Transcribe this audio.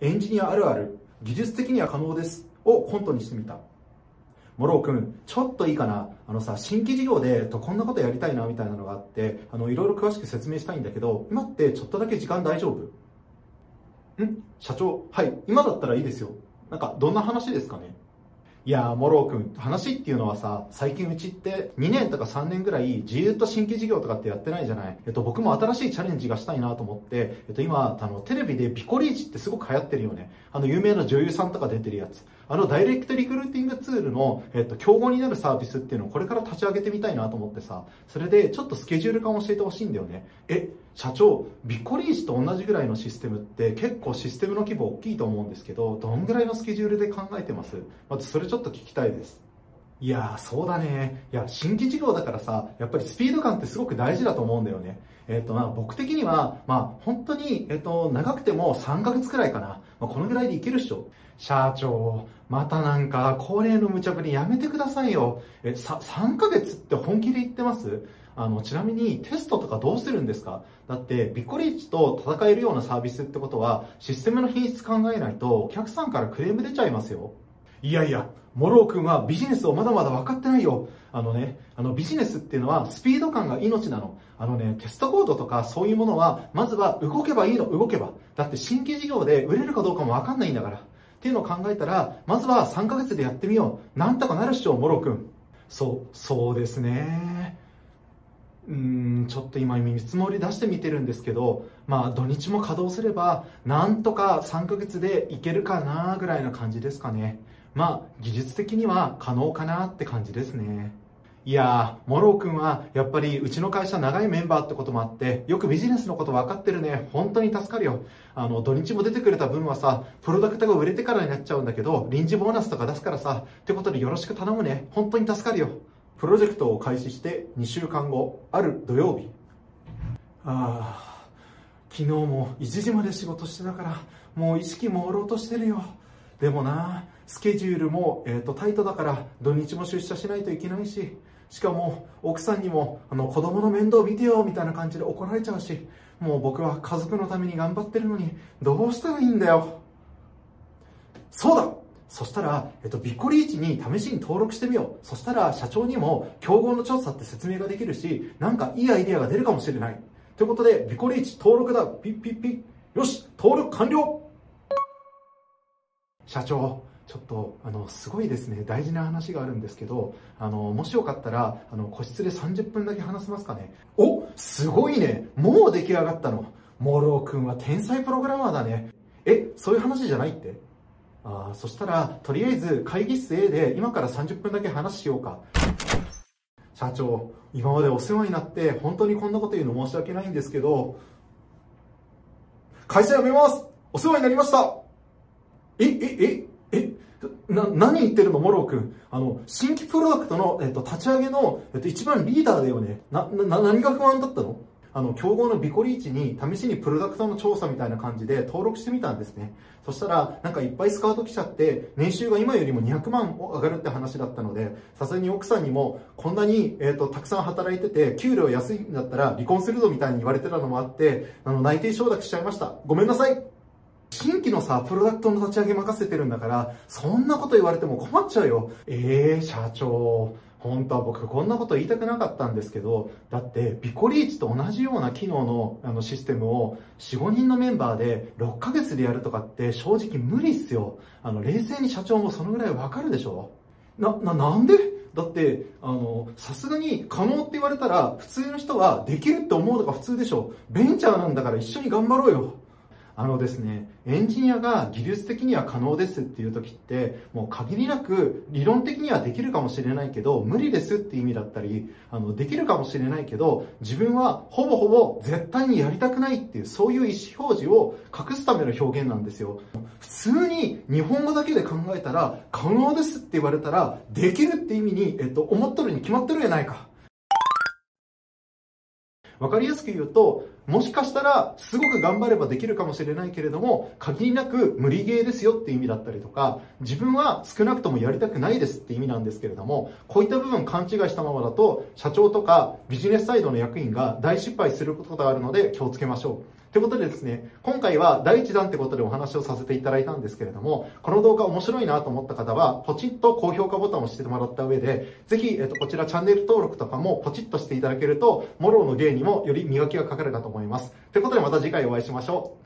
エンジニアあるある、技術的には可能ですをコントにしてみた。モロー君、ちょっといいかな。あのさ、新規事業で、と、こんなことやりたいな、みたいなのがあって、あの、いろいろ詳しく説明したいんだけど、今ってちょっとだけ時間大丈夫？ん？社長、はい、今だったらいいですよ。なんか、どんな話ですかね？いやー、モロー君、話っていうのはさ、最近うちって2年とか3年ぐらい、ずっと新規事業とかってやってないじゃない。えっと、僕も新しいチャレンジがしたいなと思って、えっと、今、あの、テレビでビズリーチってすごく流行ってるよね。あの、有名な女優さんとか出てるやつ。あのダイレクトリクルーティングツールの、えっと、競合になるサービスっていうのをこれから立ち上げてみたいなと思ってさ、それでちょっとスケジュール感を教えてほしいんだよね。え、社長、ビッコリーチと同じぐらいのシステムって結構システムの規模大きいと思うんですけど、どんぐらいのスケジュールで考えてます？まずそれちょっと聞きたいです。いやー、そうだね。いや、新規事業だからさ、やっぱりスピード感ってすごく大事だと思うんだよね。えっ、ー、と、まあ、僕的には、まあ、本当に、えっ、ー、と、長くても3ヶ月くらいかな。まあ、このぐらいでいけるっしょ。社長、またなんか、恒例の無茶ぶりやめてくださいよ。え、さ、3ヶ月って本気で言ってます？あの、ちなみにテストとかどうするんですか？だって、ビッコリーチと戦えるようなサービスってことは、システムの品質考えないと、お客さんからクレーム出ちゃいますよ。いやいや、モロー君はビジネスをまだまだ分かってないよ。あのね、あのビジネスっていうのはスピード感が命なの。あのね、テストコードとかそういうものは、まずは動けばいいの、動けば。だって新規事業で売れるかどうかも分かんないんだから。っていうのを考えたら、まずは3ヶ月でやってみよう。なんとかなるっしょ、モロー君。そう、そうですね。うん、ちょっと今見積もり出してみてるんですけど、まあ土日も稼働すれば、なんとか3ヶ月でいけるかなぐらいな感じですかね。まあ、技術的には可能かなって感じですね。いやー、モロー君はやっぱりうちの会社長いメンバーってこともあって、よくビジネスのこと分かってるね。本当に助かるよ。あの、土日も出てくれた分はさ、プロダクトが売れてからになっちゃうんだけど、臨時ボーナスとか出すからさ、ってことでよろしく頼むね。本当に助かるよ。プロジェクトを開始して2週間後、ある土曜日。ああ、昨日も1時まで仕事してたから、もう意識朦朧としてるよ。でもな、スケジュールも、えーと、タイトだから土日も出社しないといけないししかも奥さんにもあの子供の面倒見てよみたいな感じで怒られちゃうしもう僕は家族のために頑張ってるのにどうしたらいいんだよそうだそしたら、えっと、ビッコリーチに試しに登録してみよう。そしたら、社長にも、競合の調査って説明ができるし、なんかいいアイデアが出るかもしれない。ということで、ビッコリーチ登録だ。ピッピッピッ。よし、登録完了社長、ちょっとあのすごいですね。大事な話があるんですけどあのもしよかったらあの個室で30分だけ話せますかね。おすごいね。もう出来上がったの。モロー君は天才プログラマーだね。えそういう話じゃないって？あそしたらとりあえず会議室 A で今から30分だけ話しようか。社長今までお世話になって本当にこんなこと言うの申し訳ないんですけど会社辞めます。お世話になりました。ええええな何言ってるのモロー君。あの新規プロダクトの、えっと、立ち上げの、えっと、一番リーダーだよね。なな何が不安だったの？あの競合のビコリーチに試しにプロダクトの調査みたいな感じで登録してみたんですね。そしたらなんかいっぱいスカウト来ちゃって年収が今よりも200万上がるって話だったのでさすがに奥さんにもこんなに、えーと、たくさん働いてて給料安いんだったら離婚するぞみたいに言われてたのもあってあの内定承諾しちゃいました。ごめんなさい。新規のさ、プロダクトの立ち上げ任せてるんだから、そんなこと言われても困っちゃうよ。ええー、社長。本当は僕こんなこと言いたくなかったんですけど、だってビコリーチと同じような機能のあのシステムを4、5人のメンバーで6ヶ月でやるとかって正直無理っすよ。あの、冷静に社長もそのぐらいわかるでしょな、な、なんで？だって、あの、さすがに可能って言われたら普通の人はできるって思うのが普通でしょ。ベンチャーなんだから一緒に頑張ろうよ。あのですね、エンジニアが技術的には可能ですっていう時って、もう限りなく理論的にはできるかもしれないけど、無理ですっていう意味だったり、あの、できるかもしれないけど、自分はほぼほぼ絶対にやりたくないっていう、そういう意思表示を隠すための表現なんですよ。普通に日本語だけで考えたら、可能ですって言われたら、できるって意味に、えっと、思っとるに決まってるやないか。わかりやすく言うと、もしかしたらすごく頑張ればできるかもしれないけれども限りなく無理ゲーですよって意味だったりとか自分は少なくともやりたくないですって意味なんですけれどもこういった部分勘違いしたままだと社長とかビジネスサイドの役員が大失敗することがあるので気をつけましょう。ということでですね、今回は第1弾ってことでお話をさせていただいたんですけれども、この動画面白いなと思った方は、ポチッと高評価ボタンを押してもらった上で、ぜひ、えっと、こちらチャンネル登録とかもポチッとしていただけると、モローの芸にもより磨きがかかるかと思います。思います。ということでまた次回お会いしましょう。